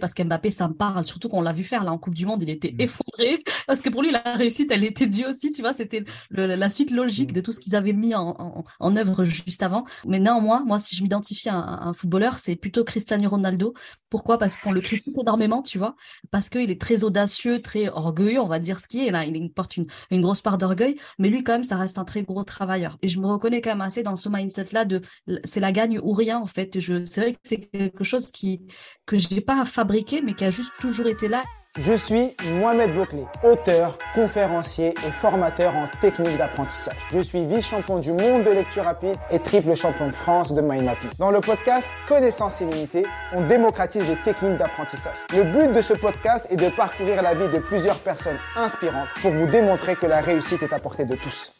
parce qu'Mbappé, ça me parle, surtout qu'on l'a vu faire là en Coupe du Monde, il était mm. effondré, parce que pour lui, la réussite, elle était due aussi, tu vois, c'était la suite logique mm. de tout ce qu'ils avaient mis en, en, œuvre juste avant. Mais néanmoins, moi, si je m'identifie à, un footballeur, c'est plutôt Cristiano Ronaldo. Pourquoi? Parce qu'on le critique énormément, tu vois, parce qu'il est très audacieux, très orgueilleux, on va dire ce qui est, là, il porte une, une grosse part d'orgueil, mais lui, quand même, ça reste un très gros travailleur. Et je me reconnais quand même assez dans ce mindset-là de c'est la gagne ou rien, en fait. C'est vrai que c'est quelque chose qui, que j'ai pas fabriqué, mais qui a juste toujours été là. Je suis Mohamed Bouclé, auteur, conférencier et formateur en technique d'apprentissage. Je suis vice-champion du monde de lecture rapide et triple champion de France de mind mapping. Dans le podcast Connaissance illimitée, on démocratise les techniques d'apprentissage. Le but de ce podcast est de parcourir la vie de plusieurs personnes inspirantes pour vous démontrer que la réussite est à portée de tous.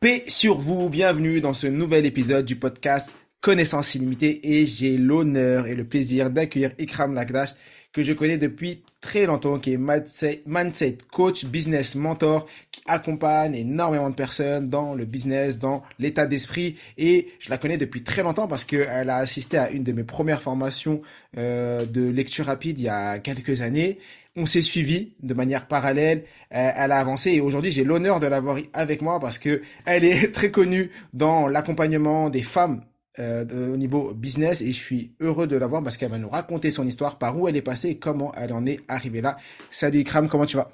Paix sur vous, bienvenue dans ce nouvel épisode du podcast Connaissance illimitée et j'ai l'honneur et le plaisir d'accueillir Ikram Lakdash que je connais depuis très longtemps, qui est mindset, coach, business mentor, qui accompagne énormément de personnes dans le business, dans l'état d'esprit. Et je la connais depuis très longtemps parce qu'elle a assisté à une de mes premières formations euh, de lecture rapide il y a quelques années. On s'est suivi de manière parallèle, euh, elle a avancé et aujourd'hui j'ai l'honneur de l'avoir avec moi parce que elle est très connue dans l'accompagnement des femmes euh, au niveau business et je suis heureux de la voir parce qu'elle va nous raconter son histoire, par où elle est passée et comment elle en est arrivée là. Salut Ikram, comment tu vas?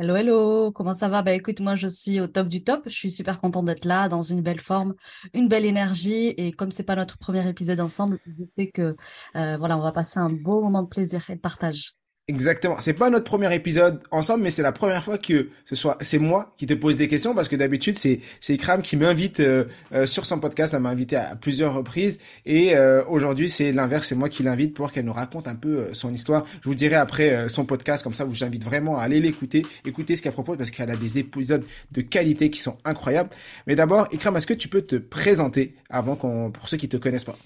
Hello, hello, comment ça va? Bah écoute, moi je suis au top du top. Je suis super contente d'être là, dans une belle forme, une belle énergie. Et comme c'est pas notre premier épisode ensemble, je sais que euh, voilà, on va passer un beau moment de plaisir et de partage. Exactement. C'est pas notre premier épisode ensemble, mais c'est la première fois que ce soit c'est moi qui te pose des questions parce que d'habitude c'est c'est Ikram qui m'invite euh, euh, sur son podcast. Elle m'a invité à plusieurs reprises et euh, aujourd'hui c'est l'inverse. C'est moi qui l'invite pour qu'elle nous raconte un peu son histoire. Je vous dirai après son podcast comme ça. Vous j'invite vraiment à aller l'écouter, écouter ce qu'elle propose parce qu'elle a des épisodes de qualité qui sont incroyables. Mais d'abord, Ikram, est-ce que tu peux te présenter avant qu'on pour ceux qui te connaissent pas?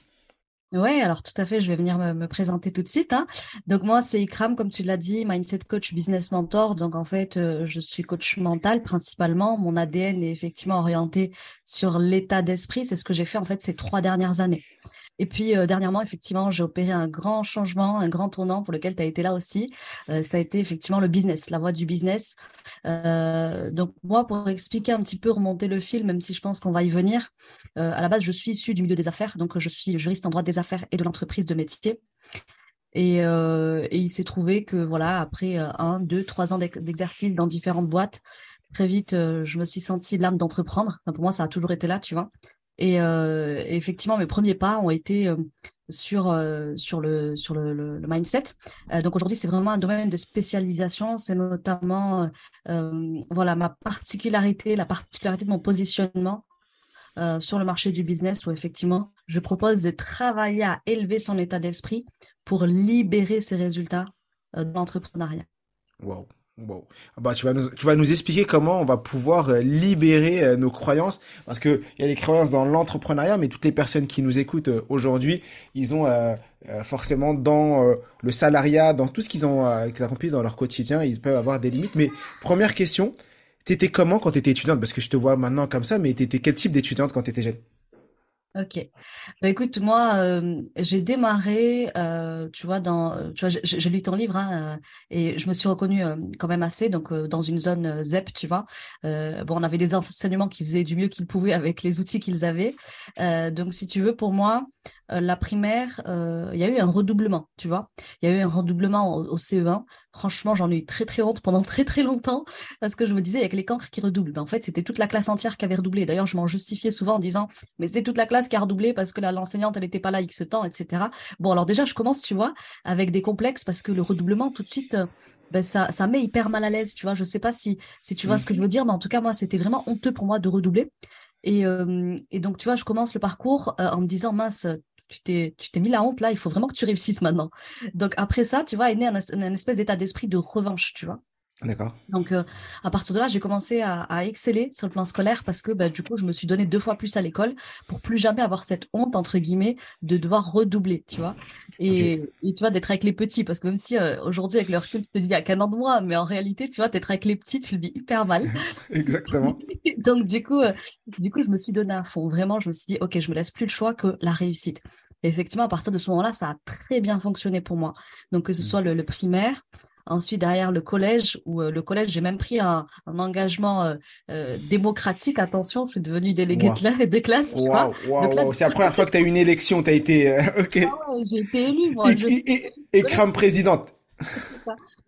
Oui, alors tout à fait, je vais venir me, présenter tout de suite. Hein. Donc moi, c'est Ikram, comme tu l'as dit, Mindset Coach Business Mentor. Donc en fait, euh, je suis coach mental principalement. Mon ADN est effectivement orienté sur l'état d'esprit. C'est ce que j'ai fait en fait ces trois dernières années. Et puis euh, dernièrement, effectivement, j'ai opéré un grand changement, un grand tournant pour lequel tu as été là aussi. Euh, ça a été effectivement le business, la voie du business. Euh, donc moi, pour expliquer un petit peu, remonter le fil, même si je pense qu'on va y venir, à la base, je suis issue du milieu des affaires, donc je suis juriste en droit des affaires et de l'entreprise de métier. Et, il s'est trouvé que voilà, après un, deux, trois ans d'exercice dans différentes boîtes, très vite, je me suis sentie l'âme d'entreprendre. Pour moi, ça a toujours été là, tu vois. Euh, et, effectivement, mes premiers pas ont été euh, sur euh, sur le sur le, mindset. donc aujourd'hui, c'est vraiment un domaine de spécialisation. C'est notamment voilà ma particularité, la particularité de mon positionnement sur le marché du business où effectivement, je propose de travailler à élever son état d'esprit pour libérer ses résultats de l'entrepreneuriat. Wow. Bon, ah bah tu vas nous tu vas nous expliquer comment on va pouvoir euh, libérer euh, nos croyances. Parce que il y a des croyances dans l'entrepreneuriat mais toutes les personnes qui nous écoutent euh, aujourd'hui, ils ont forcément dans le salariat, dans tout ce qu'ils ont qu'ils accomplissent dans leur quotidien, ils peuvent avoir des limites. Mais première question, t'étais comment quand t'étais étudiante? Parce que je te vois maintenant comme ça mais t'étais quel type d'étudiante quand t'étais jeune? Ok. Bah, écoute, moi, euh, j'ai démarré, euh, tu vois, dans, tu vois, j'ai lu ton livre hein, euh, et je me suis reconnue quand même assez, donc dans une zone ZEP, tu vois. bon, on avait des enseignements qui faisaient du mieux qu'ils pouvaient avec les outils qu'ils avaient. donc, si tu veux, pour moi, euh, la primaire, euh, il y a eu un redoublement, tu vois. Il y a eu un redoublement au, CE1. Franchement, j'en ai eu très très honte pendant très très longtemps parce que je me disais, il y a que les cancres qui redoublent. Ben, en fait, c'était toute la classe entière qui avait redoublé. D'ailleurs, je m'en justifiais souvent en disant, mais c'est toute la classe qui a redoublé parce que l'enseignante, elle n'était pas là X temps, etc. Bon, alors déjà, je commence, tu vois, avec des complexes parce que le redoublement, tout de suite, euh, ben ça, ça met hyper mal à l'aise, tu vois. Je sais pas si, si tu vois ce que je veux dire, mais en tout cas, moi, c'était vraiment honteux pour moi de redoubler. Et, et donc, tu vois, je commence le parcours en me disant, mince, tu t'es, tu t'es mis la honte là, il faut vraiment que tu réussisses maintenant. Donc après ça, tu vois, est né un, un espèce d'état d'esprit de revanche, tu vois. D'accord. Donc, euh, à partir de là, j'ai commencé à, à, exceller sur le plan scolaire parce que, bah, du coup, je me suis donné deux fois plus à l'école pour plus jamais avoir cette honte, entre guillemets, de devoir redoubler, tu vois. Et, okay. et, tu vois, d'être avec les petits, parce que même si euh, aujourd'hui, avec le recul, tu te dis, il y a qu'un an de moi, mais en réalité, tu vois, d'être avec les petits, tu le vis hyper mal. Exactement. Donc, du coup, euh, du coup, je me suis donné à fond. Vraiment, je me suis dit, OK, je me laisse plus le choix que la réussite. Et effectivement, à partir de ce moment-là, ça a très bien fonctionné pour moi. Donc, que ce soit le, le primaire, Ensuite, derrière le collège, où euh, le collège, j'ai même pris un, un engagement euh, euh, démocratique. Attention, je suis devenue déléguée wow. de, la, de, classe. Tu wow, wow. C'est la première fois que tu as eu une élection, tu as été... ok. Ah ouais, j'ai été élue, moi. Et, je... et, et, et crème présidente.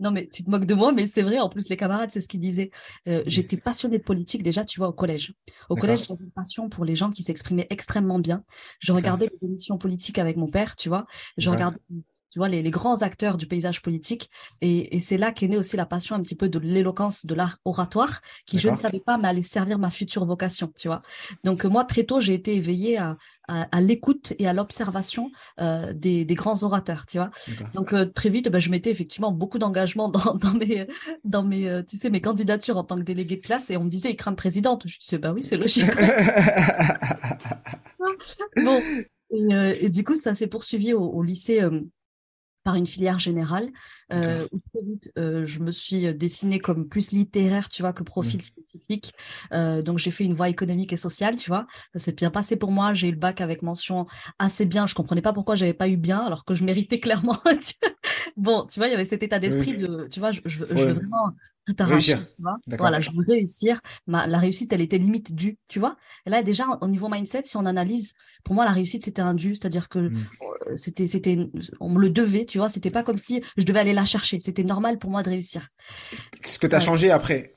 Non, mais tu te moques de moi, mais c'est vrai. En plus, les camarades, c'est ce qu'ils disaient. Euh, J'étais passionnée de politique déjà, tu vois, au collège. Au collège, j'avais une passion pour les gens qui s'exprimaient extrêmement bien. Je regardais les émissions politiques avec mon père, tu vois. Je regardais tu vois, les, les, grands acteurs du paysage politique. Et, et c'est là qu'est née aussi la passion un petit peu de l'éloquence, de l'art oratoire, qui je ne savais pas, mais allait servir ma future vocation, tu vois. Donc moi, très tôt, j'ai été éveillée à, à, à l'écoute et à l'observation euh, des, des, grands orateurs, tu vois. Donc euh, très vite, ben, je mettais effectivement beaucoup d'engagement dans, dans, mes, dans mes, euh, tu sais, mes candidatures en tant que déléguée de classe, et on me disait, il craint présidente. Je disais, bah oui, c'est logique. bon. Et, euh, et, du coup, ça s'est poursuivi au, au lycée par une filière générale. Euh, où très vite euh, je me suis dessinée comme plus littéraire tu vois que profil mmh. spécifique. Euh, donc j'ai fait une voie économique et sociale tu vois. Ça s'est bien passé pour moi. J'ai eu le bac avec mention assez bien. Je comprenais pas pourquoi j'avais pas eu bien alors que je méritais clairement. Bon tu vois il y avait cet état d'esprit de tu vois je, je, je veux vraiment tout arracher, tu vois. Voilà, je veux réussir. Ma, la réussite, elle était limite due, tu vois. Et là, déjà, au niveau mindset, si on analyse, pour moi, la réussite, c'était un dû, c'est-à-dire que mmh. c'était, c'était, on me le devait, tu vois. C'était pas comme si je devais aller la chercher. C'était normal pour moi de réussir. Ce que tu as ouais. changé après,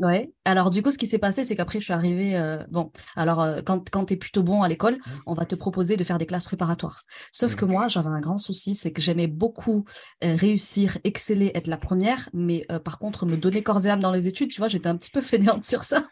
Ouais. Alors du coup, ce qui s'est passé, c'est qu'après, je suis arrivée. Euh, bon, alors euh, quand quand t'es plutôt bon à l'école, on va te proposer de faire des classes préparatoires. Sauf que moi, j'avais un grand souci, c'est que j'aimais beaucoup euh, réussir, exceller, être la première, mais euh, par contre, me donner corps et âme dans les études, tu vois, j'étais un petit peu fainéante sur ça.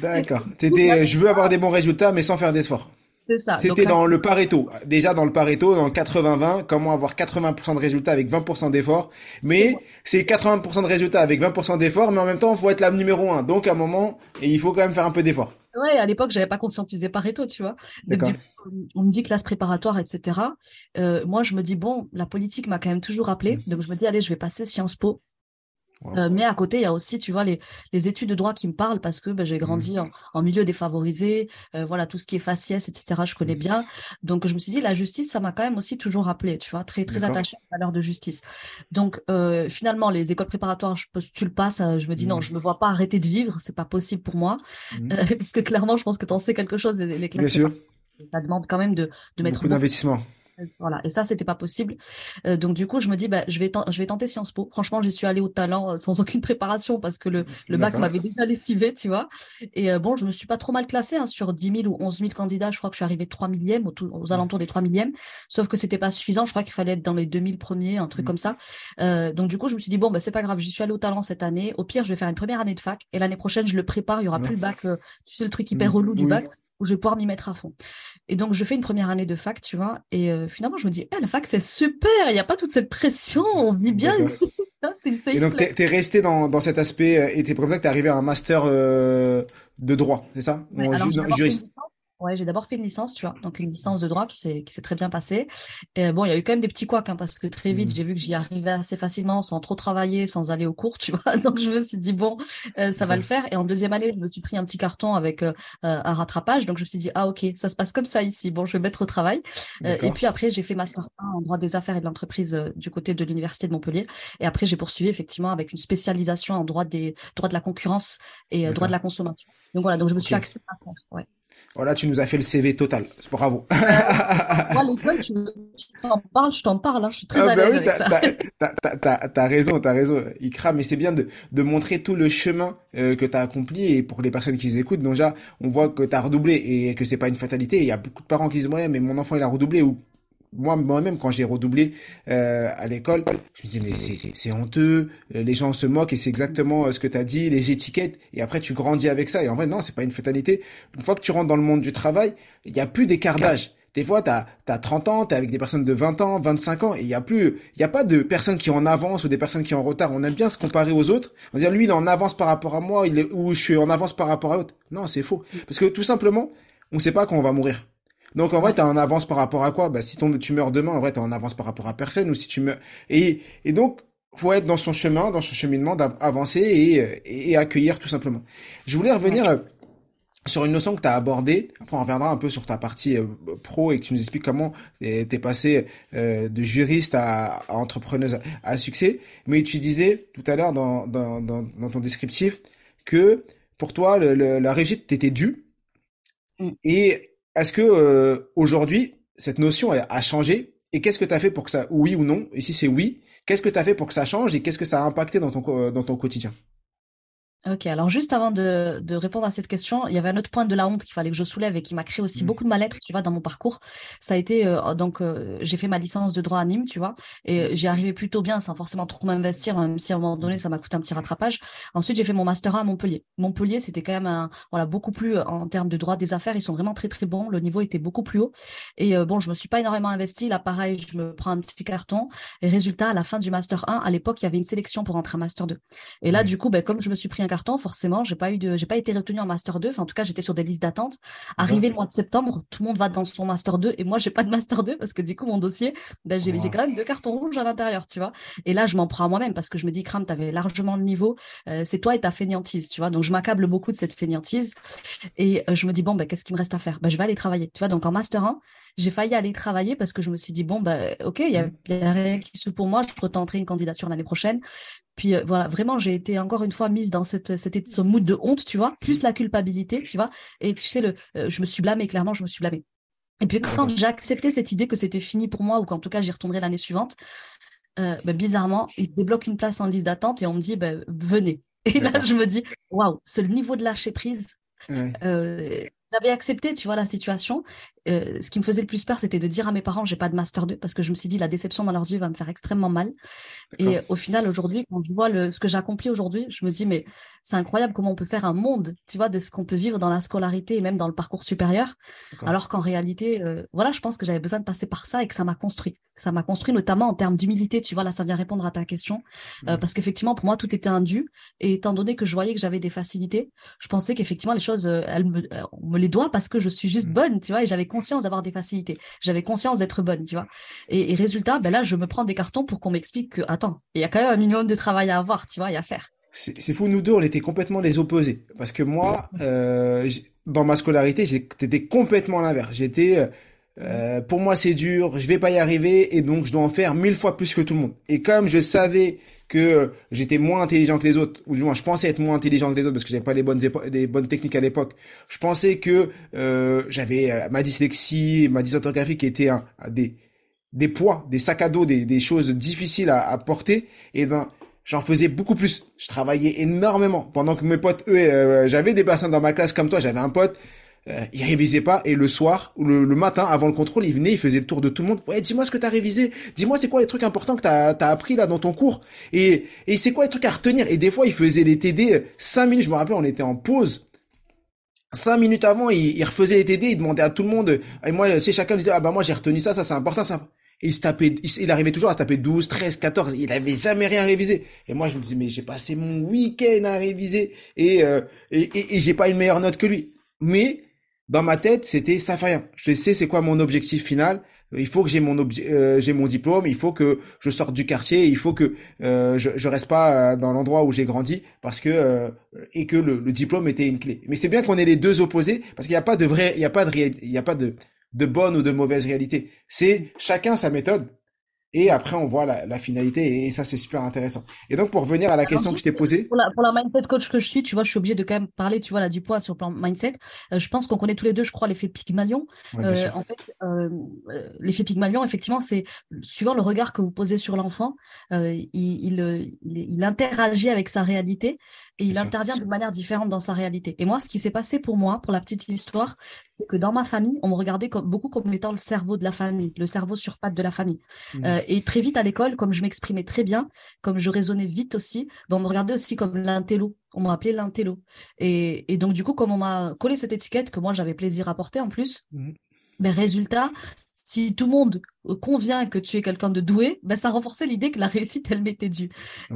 D'accord. T'étais, je veux avoir des bons résultats, mais sans faire d'efforts. C'est ça. C'était dans le Pareto. Déjà dans le Pareto, dans le 80-20, comment avoir 80% de résultats avec 20% d'efforts? Mais c'est 80% de résultats avec 20% d'efforts, mais en même temps, il faut être la numéro 1. Donc à un moment, et il faut quand même faire un peu d'efforts. Ouais, à l'époque, j'avais pas conscientisé Pareto, tu vois. Donc, on me dit classe préparatoire, etc. Euh, moi, je me dis bon, la politique m'a quand même toujours appelé, mmh. donc je me dis allez, je vais passer Sciences Po. Wow. Euh, mais à côté, il y a aussi, tu vois, les, les études de droit qui me parlent parce que ben, j'ai grandi mmh. en, en, milieu défavorisé, euh, voilà, tout ce qui est faciès, etc., je connais bien. Donc, je me suis dit, la justice, ça m'a quand même aussi toujours appelé, tu vois, très, très attaché à la valeur de justice. Donc, euh, finalement, les écoles préparatoires, je postule pas, ça, je me dis, mmh. non, je me vois pas arrêter de vivre, c'est pas possible pour moi. Mmh. parce que clairement, je pense que tu en sais quelque chose, les, les. Bien sûr. Ça demande quand même de, de mettre beaucoup d'investissement. Voilà, et ça c'était pas possible. Euh, donc du coup, je me dis bah je vais je vais tenter Sciences Po. Franchement, j'y suis allée au talent euh, sans aucune préparation parce que le, le bac m'avait déjà lessivé, tu vois. Et euh, bon, je me suis pas trop mal classée hein, sur 10 000 ou 11 000 candidats. Je crois que je suis arrivée 3 millième aux, aux alentours des 3 millièmes. Sauf que c'était pas suffisant. Je crois qu'il fallait être dans les 2000 premiers, un truc mmh. comme ça. Euh, donc du coup, je me suis dit bon bah c'est pas grave, j'y suis allée au talent cette année. Au pire, je vais faire une première année de fac et l'année prochaine, je le prépare. Il y aura mmh. plus le bac. Euh, tu sais le truc hyper relou du bac où je vais pouvoir m'y mettre à fond. Et donc, je fais une première année de fac, tu vois, et euh, finalement, je me dis, eh, la fac, c'est super, il n'y a pas toute cette pression, on vit bien ici. c'est une Et donc, t'es, es resté dans, dans cet aspect, euh, et t'es comme ça que t'es arrivé à un master euh, de droit, c'est ça? Ouais, alors, juriste. Ouais, j'ai d'abord fait une licence, tu vois, donc une licence de droit qui s'est qui s'est très bien passée. Et bon, il y a eu quand même des petits couacs, hein, parce que très vite, mmh. j'ai vu que j'y arrivais assez facilement, sans trop travailler, sans aller au cours, tu vois. Donc je me suis dit bon, euh, ça va le faire. Et en deuxième année, je me suis pris un petit carton avec euh, un rattrapage, donc je me suis dit ah ok, ça se passe comme ça ici. Bon, je vais mettre au travail. Euh, et puis après, j'ai fait master 1 en droit des affaires et de l'entreprise euh, du côté de l'université de Montpellier. Et après, j'ai poursuivi effectivement avec une spécialisation en droit des droits de la concurrence et euh, droit de la consommation. Donc voilà, donc je me okay. suis axée à faire. Ouais. Voilà, tu nous as fait le CV total. Bravo. Moi, l'école, tu, t'en parles, je t'en parle. Hein. Je suis très ah, à l'aise oui, avec ça. T'as raison, t'as raison, Ikra. Mais c'est bien de, de montrer tout le chemin euh, que t'as accompli et pour les personnes qui écoutent, déjà, on voit que t'as redoublé et que c'est pas une fatalité. Il y a beaucoup de parents qui disent ouais, mais mon enfant il a redoublé ou moi moi-même quand j'ai redoublé euh, à l'école je me disais mais c'est honteux euh, les gens se moquent et c'est exactement euh, ce que tu as dit les étiquettes et après tu grandis avec ça et en vrai non c'est pas une fatalité une fois que tu rentres dans le monde du travail il y a plus d'écart d'âge Des fois, tu as, 30 ans, tu es avec des personnes de 20 ans, 25 ans, et il y a plus, il y a pas de personnes qui en avance ou des personnes qui en retard. On aime bien se comparer aux autres. On dire, lui, il est en avance par rapport à moi, il est, ou je suis en avance par rapport à l'autre. Non, c'est faux. Parce que tout simplement, on sait pas quand on va mourir. Donc en vrai, t'es en avance par rapport à quoi? Bah si ton, tu meurs demain, en vrai, t'es en avance par rapport à personne. Ou si tu meurs et et donc faut être dans son chemin, dans son cheminement, d'avancer et, et, accueillir tout simplement. Je voulais revenir euh, sur une notion que tu as abordée. Après, on reviendra un peu sur ta partie euh, pro et que tu nous expliques comment tu es passé euh, de juriste à, entrepreneuse à, succès. Mais tu disais tout à l'heure dans, dans, dans, dans, ton descriptif que pour toi, le, la réussite t'était due. Mm. Et est-ce que euh, aujourd'hui, cette notion a, changé? Et qu'est-ce que tu as fait pour que ça, oui ou non? Et si c'est oui, qu'est-ce que tu as fait pour que ça change et qu'est-ce que ça a impacté dans ton, dans ton quotidien? Ok, alors juste avant de, de, répondre à cette question, il y avait un autre point de la honte qu'il fallait que je soulève et qui m'a créé aussi mmh. beaucoup de mal-être, tu vois, dans mon parcours. Ça a été euh, donc euh, j'ai fait ma licence de droit à Nîmes, tu vois, et mmh. j'y arrivais plutôt bien sans forcément trop m'investir, même si à un moment donné ça m'a coûté un petit rattrapage. Ensuite j'ai fait mon master 1 à Montpellier. Montpellier c'était quand même un, voilà beaucoup plus euh, en termes de droit des affaires, ils sont vraiment très très bons, le niveau était beaucoup plus haut. Et bon, je me suis pas énormément investi. Là pareil, je me prends un petit carton. Et résultat, à la fin du master 1, à l'époque il y avait une sélection pour entrer en master 2. Et là du coup, ben comme je me suis pris un carton, forcément j'ai pas eu de, j'ai pas été retenue en master 2. Enfin, en tout cas, j'étais sur des listes d'attente. Arrivé le mois de septembre, tout le monde va dans son master 2 et moi, j'ai pas de master 2 parce que du coup, mon dossier, ben, j'ai, j'ai quand même deux cartons rouges à l'intérieur, tu vois. Et là, je m'en prends à moi-même parce que je me dis, Cram, t'avais largement le niveau. Euh, c'est toi et ta fainéantise, tu vois. Donc, je m'accable beaucoup de cette fainéantise et euh, je me dis, bon, ben, qu'est-ce qu'il me reste à faire? Ben, je vais aller travailler, tu vois. Donc, en master 1, j'ai failli aller travailler parce que je me suis dit, bon, ben, ok, il y a, y a rien qui se pour moi, je peux tenter une candidature l'année prochaine. Puis euh, voilà, vraiment, j'ai été encore une fois mise dans cette, cette, ce mood de honte, tu vois, plus la culpabilité, tu vois. Et tu sais, le, euh, je me suis blâmée, clairement, je me suis blâmée. Et puis quand j'ai accepté cette idée que c'était fini pour moi ou qu'en tout cas j'y retournerai l'année suivante, euh, bah, bizarrement, il débloque une place en liste d'attente et on me dit bah, venez. Et là, je me dis waouh, c'est le niveau de lâcher prise. j'avais accepté, tu vois, la situation euh, ce qui me faisait le plus peur, c'était de dire à mes parents, j'ai pas de master 2, parce que je me suis dit, la déception dans leurs yeux va me faire extrêmement mal. Et au final, aujourd'hui, quand je vois le, ce que j'ai accompli aujourd'hui, je me dis, mais c'est incroyable comment on peut faire un monde, tu vois, de ce qu'on peut vivre dans la scolarité et même dans le parcours supérieur. Alors qu'en réalité, euh, voilà, je pense que j'avais besoin de passer par ça et que ça m'a construit. Ça m'a construit notamment en termes d'humilité, tu vois, là, ça vient répondre à ta question. Euh, mmh. parce qu'effectivement, pour moi, tout était un dû. Et étant donné que je voyais que j'avais des facilités, je pensais qu'effectivement, les choses, elles me, on me les doit parce que je suis juste mmh. bonne, tu vois, et j'avais conscience d'avoir des facilités. J'avais conscience d'être bonne, tu vois. Et, résultat, ben là, je me prends des cartons pour qu'on m'explique que, attends, il y a quand même un minimum de travail à avoir, tu vois, et à faire. C'est fou, nous deux, on était complètement les opposés. Parce que moi, euh, dans ma scolarité, j'étais complètement l'inverse. J'étais, euh, pour moi, c'est dur, je vais pas y arriver, et donc je dois en faire mille fois plus que tout le monde. Et comme je savais que j'étais moins intelligent que les autres, ou du moins je pensais être moins intelligent que les autres parce que j'avais pas les bonnes des bonnes techniques à l'époque. Je pensais que euh, j'avais euh, ma dyslexie, ma dysorthographie qui était un, des des poids, des sacs à dos, des, des choses difficiles à, à porter. Et ben j'en faisais beaucoup plus. Je travaillais énormément pendant que mes potes, eux, euh, j'avais des personnes dans ma classe comme toi. J'avais un pote euh, il révisait pas et le soir ou le, matin avant le contrôle, il venait, il faisait le tour de tout le monde. Ouais, dis-moi ce que t'as révisé. Dis-moi c'est quoi les trucs importants que t'as as appris là dans ton cours? Et et c'est quoi les trucs à retenir? Et des fois, il faisait les TD euh, cinq minutes. Je me rappelle, on était en pause. Cinq minutes avant, il, refaisait les TD, il demandait à tout le monde. Et moi, c'est chacun disait ah bah moi j'ai retenu ça, ça c'est important, ça. Et il se tapait, il, arrivait toujours à se taper 12, 13, 14. Il avait jamais rien révisé. Et moi, je me disais, mais j'ai passé mon week-end à réviser et, euh, et, et j'ai pas une meilleure note que lui. Mais dans ma tête, c'était rien. Je sais c'est quoi mon objectif final? Il faut que j'ai mon euh, j'ai mon diplôme, il faut que je sorte du quartier, il faut que euh, je, je reste pas euh, dans l'endroit où j'ai grandi parce que et que le, le, diplôme était une clé. Mais c'est bien qu'on ait les deux opposés parce qu'il n'y a pas de vrai, il y a pas de il y a pas de de bonne ou de mauvaise réalité. C'est chacun sa méthode et après on voit la, la finalité et ça c'est super intéressant. Et donc pour revenir à la question que je t'ai posée. Pour la, pour la mindset coach que je suis, tu vois, je suis obligé de quand même parler, tu vois, là du poids sur le plan mindset. Euh, je pense qu'on connaît tous les deux, je crois, l'effet Pygmalion. euh, en fait, euh, euh, l'effet Pygmalion, effectivement, c'est suivant le regard que vous posez sur l'enfant, euh, il, il, il, il, interagit avec sa réalité et il intervient de manière différente dans sa réalité. Et moi, ce qui s'est passé pour moi, pour la petite histoire, c'est que dans ma famille, on me regardait comme, beaucoup comme étant le cerveau de la famille, le cerveau sur pattes de la famille. Mmh. Euh, et très vite à l'école, comme je m'exprimais très bien, comme je raisonnais vite aussi, ben on me regardait aussi comme l'intello. On m'a appelé l'intello. Et, et, donc, du coup, comme on m'a collé cette étiquette que moi, j'avais plaisir à porter en plus, mmh. Mais résultat, si tout le monde convient que tu es quelqu'un de doué, ben ça renforçait l'idée que la réussite, elle m'était due.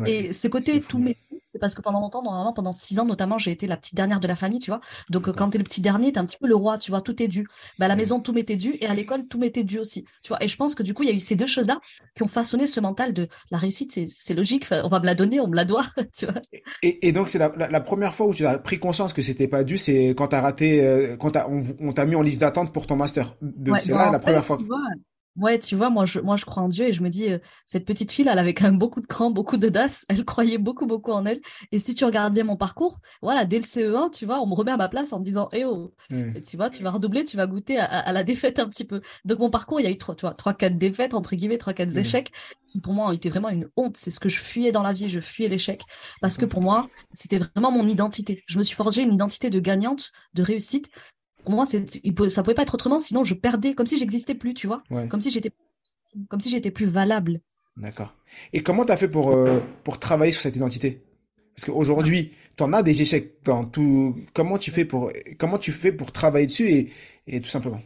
et ce côté tout m'est c'est parce que pendant longtemps, normalement, pendant six ans notamment, j'ai été la petite dernière de la famille, tu vois. Donc quand tu es le petit dernier, tu es un petit peu le roi, tu vois, tout est dû. Ben, à la maison, tout m'était dû et à l'école, tout m'était dû aussi. Tu vois. Et je pense que du coup, il y a eu ces deux choses-là qui ont façonné ce mental de la réussite, c'est logique, on va me la donner, on me la doit, tu vois. Et, donc, c'est la, première fois où tu as pris conscience que c'était pas dû, c'est quand tu as raté, euh, quand on, t'a mis en liste d'attente pour ton master. c'est là la première fois. Ouais, tu vois, moi je, moi je crois en Dieu et je me dis, euh, cette petite fille, elle avait quand même beaucoup de cran, beaucoup d'audace, elle croyait beaucoup, beaucoup en elle. Et si tu regardes bien mon parcours, voilà, dès le CE1, tu vois, on me remet à ma place en me disant, eh oh, tu vois, tu vas redoubler, tu vas goûter à, la défaite un petit peu. Donc mon parcours, il y a eu trois, tu vois, trois, quatre défaites, entre guillemets, trois, quatre échecs, qui pour moi ont été vraiment une honte. C'est ce que je fuyais dans la vie, je fuyais l'échec. Parce que pour moi, c'était vraiment mon identité. Je me suis forgé une identité de gagnante, de réussite, pour moi, c'est, ça pouvait pas être autrement, sinon je perdais, comme si j'existais plus, tu vois, comme si j'étais, comme si j'étais plus valable. D'accord. Et comment tu as fait pour euh, pour travailler sur cette identité? Parce qu'aujourd'hui, tu en as des échecs dans tout. Comment tu fais pour comment tu fais pour travailler dessus et, et tout simplement?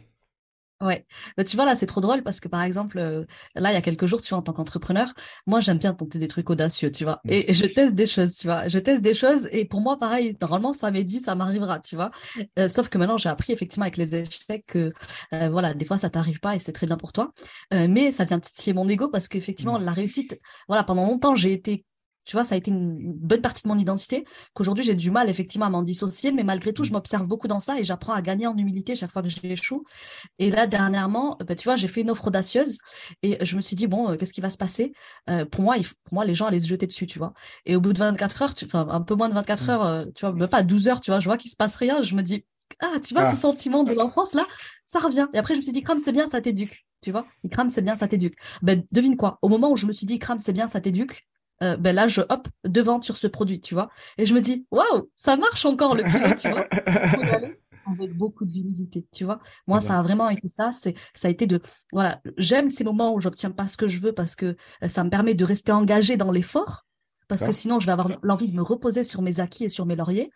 Ouais, bah, tu vois là c'est trop drôle parce que par exemple euh, là il y a quelques jours tu vois en tant qu'entrepreneur moi j'aime bien tenter des trucs audacieux tu vois. Et, je teste des choses tu vois. Je teste des choses et pour moi pareil normalement ça m'est dit ça m'arrivera tu vois. Euh, sauf que maintenant j'ai appris effectivement avec les échecs que euh, voilà des fois ça t'arrive pas et c'est très bien pour toi. Mais ça vient titiller mon ego parce qu'effectivement mmh. la réussite voilà pendant longtemps j'ai été tu vois, ça a été une bonne partie de mon identité, qu'aujourd'hui j'ai du mal effectivement à m'en dissocier, mais malgré tout, je mmh. m'observe beaucoup dans ça et j'apprends à gagner en humilité chaque fois que j'échoue. Et là, dernièrement, bah, tu vois, j'ai fait une offre audacieuse et je me suis dit, bon, euh, qu'est-ce qui va se passer? Euh, Pour moi, il, pour moi, les gens allaient se jeter dessus, tu vois. Et au bout de 24 heures, enfin, un peu moins de 24 mmh. heures, euh, tu vois, même pas 12 heures, tu vois, je vois qu'il se passe rien, je me dis, ah, tu vois, ce ah. sentiment de l'enfance, là, ça revient. Et après, je me suis dit, crame, c'est bien, ça t'éduque. Tu vois, crame, c'est bien, ça t'éduque. Ben, devine quoi? Au moment où je me suis dit, crame, c'est bien, ça t'éduque, euh, ben là je hop devant sur ce produit, tu vois. Et je me dis waouh, ça marche encore le pilote, tu vois. avec beaucoup d'humilité, tu vois. Moi, ça a vraiment été ça. C'est, ça a été de, voilà, j'aime ces moments où j'obtiens pas ce que je veux parce que euh, ça me permet de rester engagé dans l'effort parce que sinon je vais avoir l'envie de me reposer sur mes acquis et sur mes lauriers.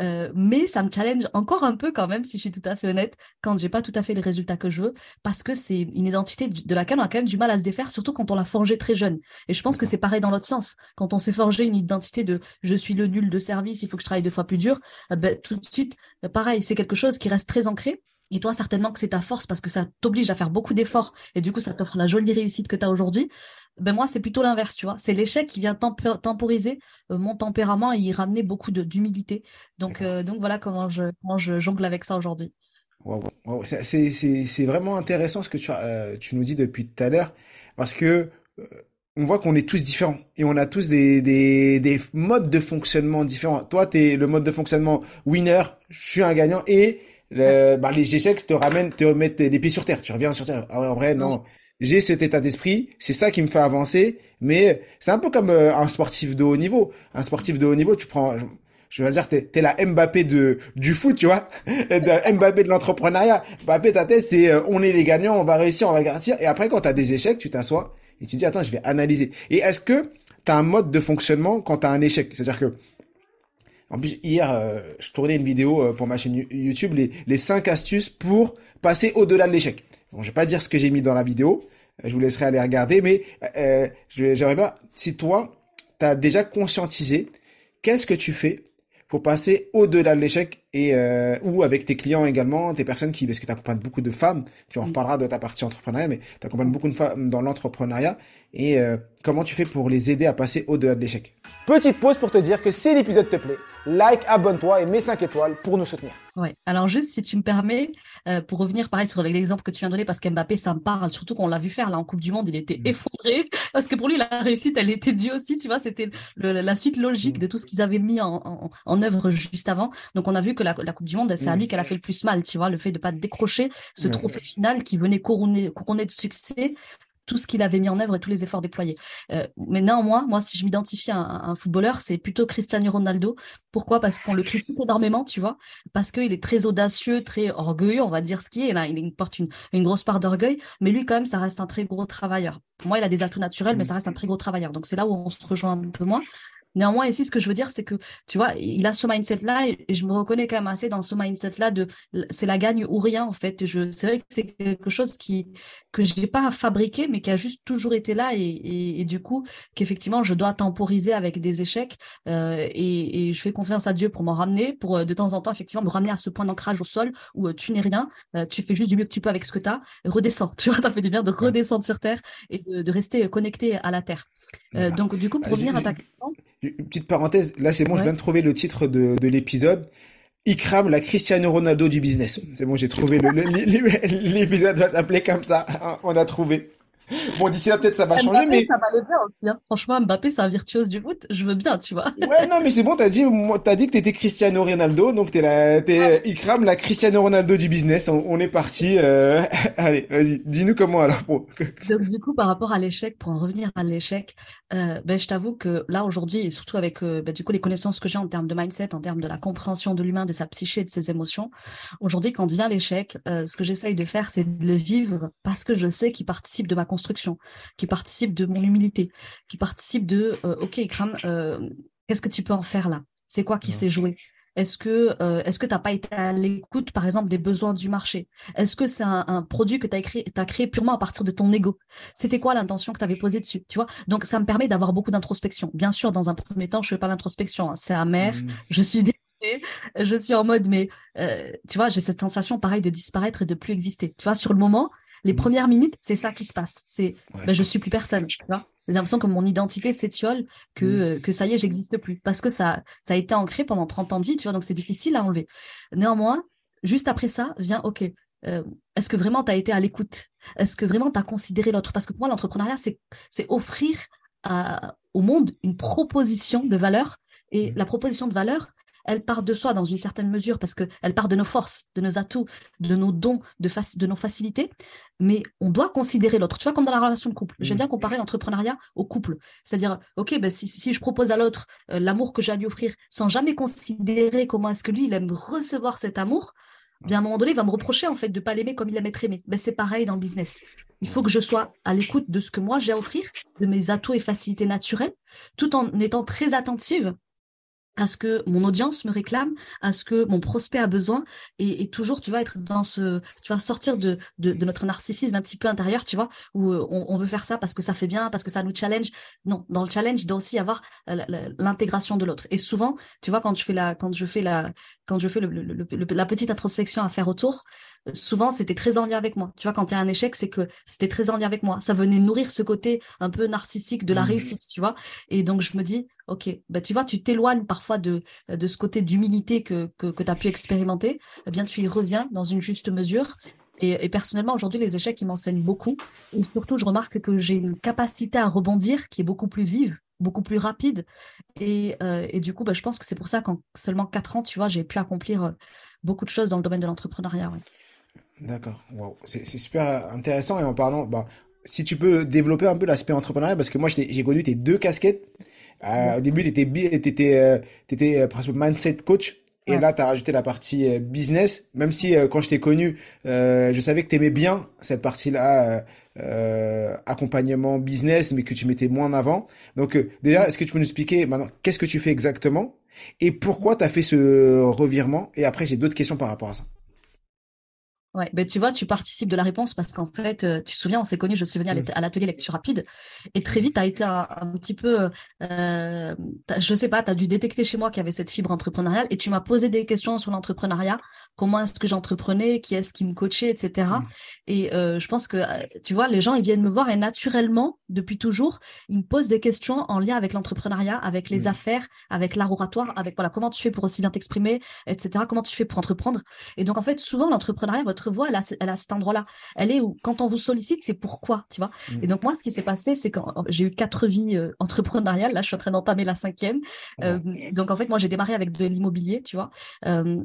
Euh, mais ça me challenge encore un peu quand même, si je suis tout à fait honnête, quand j'ai pas tout à fait les résultats que je veux, parce que c'est une identité de laquelle on a quand même du mal à se défaire, surtout quand on l'a forgé très jeune. Et je pense que c'est pareil dans l'autre sens. Quand on s'est forgé une identité de je suis le nul de service, il faut que je travaille deux fois plus dur, euh, ben, tout de suite, euh, pareil, c'est quelque chose qui reste très ancré. Et toi, certainement que c'est ta force parce que ça t'oblige à faire beaucoup d'efforts et du coup, ça t'offre la jolie réussite que tu as aujourd'hui ben moi c'est plutôt l'inverse, tu vois. C'est l'échec qui vient temporiser euh, mon tempérament et y ramener beaucoup d'humilité. Donc euh, donc voilà comment je je jongle avec ça aujourd'hui. C'est vraiment intéressant ce que tu euh, tu nous dis depuis tout à l'heure parce que on voit qu'on est tous différents et on a tous des, des, des modes de fonctionnement différents. Toi, tu es le mode de fonctionnement winner, je suis un gagnant et bah, les échecs te ramènent, te remettent les pieds sur terre. Tu reviens sur terre. Ah en vrai, non j'ai cet état d'esprit, c'est ça qui me fait avancer, mais c'est un peu comme euh, un sportif de haut niveau. Un sportif de haut niveau, tu prends, je veux dire, t'es es la Mbappé de du foot, tu vois, Mbappé de l'entrepreneuriat. Mbappé, ta tête, c'est euh, on est les gagnants, on va réussir, on va réussir. Et après, quand t'as des échecs, tu t'assois et tu dis attends, je vais analyser. Et est-ce que t'as un mode de fonctionnement quand t'as un échec? C'est-à-dire que en plus, hier, euh, je tournais une vidéo pour ma chaîne YouTube, les, les 5 astuces pour passer au-delà de l'échec. Bon, je vais pas dire ce que j'ai mis dans la vidéo, euh, je vous laisserai aller regarder, mais euh, j'aimerais bien, si toi, tu as déjà conscientisé, qu'est-ce que tu fais pour passer au-delà de l'échec et euh, ou avec tes clients également, tes personnes qui, parce que tu accompagnes beaucoup de femmes, tu en reparleras de ta partie entrepreneuriat, mais tu accompagnes beaucoup de femmes dans l'entrepreneuriat et euh, comment tu fais pour les aider à passer au-delà de l'échec? Petite pause pour te dire que si l'épisode te plaît, like, abonne-toi et mets 5 étoiles pour nous soutenir. Ouais. Alors juste si tu me permets, euh, pour revenir pareil sur l'exemple que tu viens de donner, parce qu'Mbappé, ça me parle, surtout qu'on l'a vu faire là en Coupe du Monde, il était mmh. effondré, parce que pour lui, la réussite, elle était due aussi, tu vois, c'était la suite logique mmh. de tout ce qu'ils avaient mis en, en, en, œuvre juste avant. Donc on a vu que la, la Coupe du Monde, c'est à mmh. lui qu'elle a fait le plus mal, tu vois, le fait de pas décrocher ce trophée final qui venait couronner, couronner de succès tout ce qu'il avait mis en œuvre et tous les efforts déployés. Euh, mais néanmoins, moi, si je m'identifie à, un, footballeur, c'est plutôt Cristiano Ronaldo. Pourquoi? Parce qu'on le critique énormément, tu vois, parce qu'il est très audacieux, très orgueilleux, on va dire ce qui est. Là, il porte une, une grosse part d'orgueil, mais lui, quand même, ça reste un très gros travailleur. Pour moi, il a des atouts naturels, mais ça reste un très gros travailleur. Donc, c'est là où on se rejoint un peu moins. Néanmoins, ici, ce que je veux dire, c'est que, tu vois, il a ce mindset-là et je me reconnais quand même assez dans ce mindset-là de c'est la gagne ou rien, en fait. Je, c'est vrai que c'est quelque chose qui, que j'ai pas fabriqué, mais qui a juste toujours été là et, et, du coup, qu'effectivement, je dois temporiser avec des échecs euh, et, et, je fais confiance à Dieu pour m'en ramener, pour euh, de temps en temps, effectivement, me ramener à ce point d'ancrage au sol où euh, tu n'es rien, euh, tu fais juste du mieux que tu peux avec ce que tu as, redescends. Tu vois, ça fait du bien de redescendre sur terre et de, de rester connecté à la terre. Euh, donc, du coup, pour revenir à ta question. Une petite parenthèse, là, c'est bon, je viens de trouver le titre de, de l'épisode. Ikram, la Cristiano Ronaldo du business. C'est bon, j'ai trouvé le, l'épisode va s'appeler comme ça. On a trouvé. Bon, d'ici là, peut-être ça va changer, mais. Ça va le bien aussi, hein. Franchement, Mbappé, c'est un virtuose du foot. Je veux bien, tu vois. Ouais, non, mais c'est bon, t'as dit, t'as dit que t'étais Cristiano Ronaldo, donc t'es la, t'es Ikram, la Cristiano Ronaldo du business. On, est parti. Euh... Allez, vas-y, dis-nous comment alors. Donc, du coup, par rapport à l'échec, pour en revenir à l'échec, euh, ben, je t'avoue que là, aujourd'hui, et surtout avec, euh, ben, du coup, les connaissances que j'ai en termes de mindset, en termes de la compréhension de l'humain, de sa psyché, de ses émotions, aujourd'hui, quand vient l'échec, ce que j'essaye de faire, c'est de le vivre parce que je sais qu'il participe de ma construction qui participe de mon humilité, qui participe de euh, OK, Ikram, euh, qu'est-ce que tu peux en faire là? C'est quoi qui s'est joué? Est-ce que euh, est-ce que t'as pas été à l'écoute, par exemple, des besoins du marché? Est-ce que c'est un, produit que tu as créé, as créé purement à partir de ton ego? C'était quoi l'intention que tu avais posée dessus? Tu vois? Donc ça me permet d'avoir beaucoup d'introspection. Bien sûr, dans un premier temps, je fais pas l'introspection. Hein. C'est amer. Mmh. Je suis dégoûtée. Je suis en mode, mais tu vois, j'ai cette sensation pareil de disparaître et de plus exister. Tu vois, sur le moment, les mm. premières minutes, c'est ça qui se passe. C'est, ben, je suis plus personne. Tu vois J'ai l'impression que mon identité s'étiole, que mm. euh, que ça y est, j'existe plus, parce que ça ça a été ancré pendant 30 ans de vie. Tu vois, donc c'est difficile à enlever. Néanmoins, juste après ça, vient OK. Euh, est-ce que vraiment tu as été à l'écoute? Est-ce que vraiment tu as considéré l'autre? Parce que pour moi, l'entrepreneuriat, c'est c'est offrir à, au monde une proposition de valeur. Et mm. la proposition de valeur, elle part de soi dans une certaine mesure parce qu'elle part de nos forces, de nos atouts, de nos dons, de, de nos facilités. Mais on doit considérer l'autre. Tu vois, comme dans la relation de couple. J'aime bien comparer l'entrepreneuriat au couple. C'est-à-dire, OK, ben, si, si je propose à l'autre euh, l'amour que j'ai à lui offrir sans jamais considérer comment est-ce que lui, il aime recevoir cet amour, bien à un moment donné, il va me reprocher en fait de pas l'aimer comme il aime être aimé. Ben, c'est pareil dans le business. Il faut que je sois à l'écoute de ce que moi j'ai à offrir, de mes atouts et facilités naturelles, tout en étant très attentive à ce que mon audience me réclame, à ce que mon prospect a besoin, et, toujours, tu vas être dans ce, tu vas sortir de, de, notre narcissisme un petit peu intérieur, tu vois, où euh, on, on, veut faire ça parce que ça fait bien, parce que ça nous challenge. Non, dans le challenge, il doit aussi y avoir euh, l'intégration de l'autre. Et souvent, tu vois, quand je fais la, quand je fais la, quand je fais la petite introspection à faire autour, souvent c'était très en lien avec moi. Tu vois, quand il y a un échec, c'est que c'était très en lien avec moi. Ça venait nourrir ce côté un peu narcissique de la mmh. réussite, tu vois. Et donc je me dis, ok, bah tu vois, tu t'éloignes parfois de de ce côté d'humilité que que, que tu as pu expérimenter. Eh bien, tu y reviens dans une juste mesure. Et, et personnellement, aujourd'hui, les échecs, ils m'enseignent beaucoup. Et surtout, je remarque que j'ai une capacité à rebondir qui est beaucoup plus vive beaucoup plus rapide. Et, euh, et du coup, bah, je pense que c'est pour ça qu'en seulement quatre ans, tu vois, j'ai pu accomplir euh, beaucoup de choses dans le domaine de l'entrepreneuriat. Ouais. D'accord, wow. c'est super intéressant et en parlant, bah, si tu peux développer un peu l'aspect entrepreneurial, parce que moi j'ai connu tes deux casquettes. Euh, au début, tu étais, étais, euh, étais, presque mindset coach. Et là, tu as rajouté la partie euh, business, même si quand je t'ai connu, je savais que tu aimais bien cette partie-là, accompagnement business, mais que tu mettais moins en avant. Donc déjà, est-ce que tu peux nous expliquer maintenant qu'est-ce que tu fais exactement? Et pourquoi tu as fait ce revirement? Et après, j'ai d'autres questions par rapport à ça. Ouais, ben tu vois, tu participes de la réponse parce qu'en fait, euh, tu te souviens, on s'est connus, je me souviens mmh. à l'atelier lecture rapide, et très vite, tu as été un, petit peu, euh, je sais pas, tu as dû détecter chez moi qu'il y avait cette fibre entrepreneuriale, et tu m'as posé des questions sur l'entrepreneuriat, comment est-ce que j'entreprenais, qui est-ce qui me coachait, etc. Et mmh. euh, je pense que, euh, tu vois, les gens, ils viennent me voir et naturellement, depuis toujours, ils me posent des questions en lien avec l'entrepreneuriat, avec les mmh. affaires, avec l'art oratoire, avec voilà, comment tu fais pour aussi bien t'exprimer, etc. Comment tu fais pour entreprendre. Et donc, en fait, souvent, l'entrepreneuriat, votre voix, elle a, elle a cet endroit-là. Elle est où, quand on vous sollicite, c'est pourquoi, tu vois? Et donc, moi, ce qui s'est passé, c'est que j'ai eu quatre vies euh, entrepreneuriales. Là, je suis en train d'entamer la cinquième. Euh, donc, en fait, moi, j'ai démarré avec de l'immobilier, tu vois. Euh,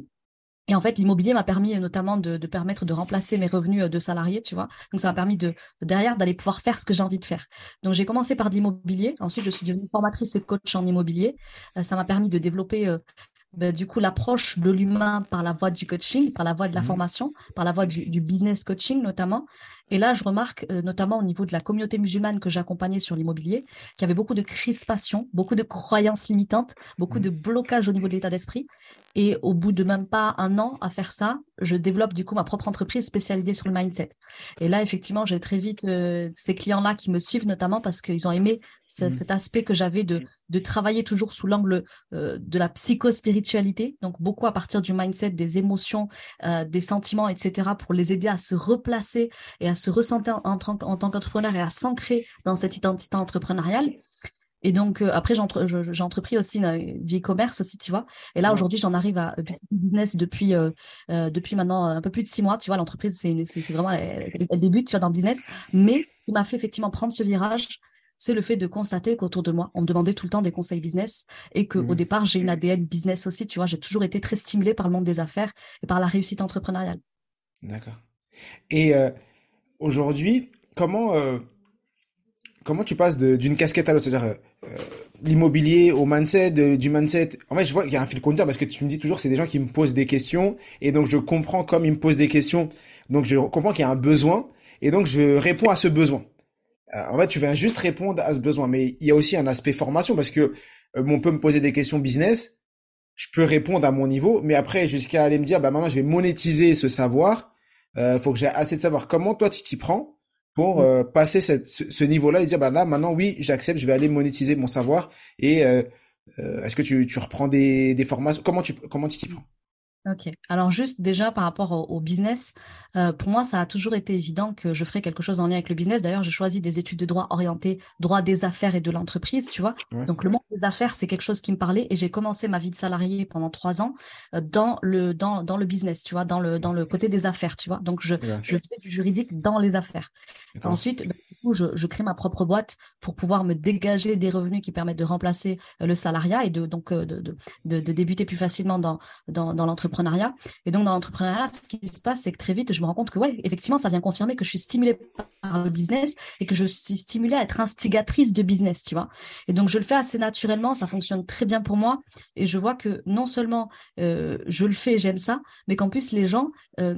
et en fait, l'immobilier m'a permis notamment de, de, permettre de remplacer mes revenus de salariés, tu vois. Donc, ça m'a permis de derrière d'aller pouvoir faire ce que j'ai envie de faire. Donc, j'ai commencé par de l'immobilier. Ensuite, je suis devenue formatrice et coach en immobilier. ça m'a permis de développer ben, du coup l'approche de l'humain par la voie du coaching, par la voie de la mmh formation, par la voie du, du, business coaching notamment. Et là, je remarque, euh, notamment au niveau de la communauté musulmane que j'accompagnais sur l'immobilier, qu'il y avait beaucoup de crispation, beaucoup de croyances limitantes, beaucoup de blocages au niveau de l'état d'esprit. Et au bout de même pas un an à faire ça, je développe du coup ma propre entreprise spécialisée sur le mindset. Et là, effectivement, j'ai très vite euh, ces clients-là qui me suivent notamment parce qu'ils ont aimé mmh. cet aspect que j'avais de, de travailler toujours sous l'angle euh, de la psychospiritualité, donc beaucoup à partir du mindset, des émotions, euh, des sentiments, etc., pour les aider à se replacer et à se ressentir en, tant qu'entrepreneur et à s'ancrer dans cette identité entrepreneuriale. Et donc, euh, après, j'ai entrepris aussi du e-commerce aussi, tu vois. Et là, aujourd'hui, j'en arrive à business depuis, euh, euh, depuis maintenant un peu plus de six mois. Tu vois, l'entreprise, c'est vraiment, elle, débute, tu vois, dans le business. Mais ce qui m'a fait effectivement prendre ce virage, c'est le fait de constater qu'autour de moi, on me demandait tout le temps des conseils business et qu'au au départ, j'ai une ADN business aussi. Tu vois, j'ai toujours été très stimulée par le monde des affaires et par la réussite entrepreneuriale. D'accord. Et aujourd'hui, comment comment tu passes d'une casquette à l'autre? C'est-à-dire euh, euh, l'immobilier au mindset, du mindset. En fait, je vois qu'il y a un fil conducteur parce que tu me dis toujours, c'est des gens qui me posent des questions et donc je comprends comme ils me posent des questions. Donc je comprends qu'il y a un besoin et donc je réponds à ce besoin. Euh, en fait, tu viens juste répondre à ce besoin, mais il y a aussi un aspect formation parce que on peut me poser des questions business, je peux répondre à mon niveau, mais après jusqu'à aller me dire, bah maintenant je vais monétiser ce savoir. Euh, faut que j'ai assez de savoir comment toi tu t'y prends pour mm. euh, passer cette, ce, niveau-là et dire bah là maintenant oui j'accepte je vais aller monétiser mon savoir et euh, euh, est-ce que tu, tu reprends des, des formations comment tu comment tu t'y prends? Ok. Alors juste déjà par rapport au, business, euh, pour moi ça a toujours été évident que je ferais quelque chose en lien avec le business. D'ailleurs, j'ai choisi des études de droit orientées droit des affaires et de l'entreprise, tu vois. Donc le monde des affaires c'est quelque chose qui me parlait et j'ai commencé ma vie de salarié pendant trois ans euh, dans le dans dans le business, tu vois, dans le dans le côté des affaires, tu vois. Donc je je fais du juridique dans les affaires. Ensuite, je, crée ma propre boîte pour pouvoir me dégager des revenus qui permettent de remplacer euh, le salariat et de donc de de, débuter plus facilement dans l'entreprise et donc, dans l'entrepreneuriat, ce qui se passe, c'est que très vite, je me rends compte que, ouais, effectivement, ça vient confirmer que je suis stimulée par le business et que je suis stimulée à être instigatrice de business, tu vois. Et donc, je le fais assez naturellement, ça fonctionne très bien pour moi. Et je vois que non seulement euh, je le fais, j'aime ça, mais qu'en plus, les gens euh,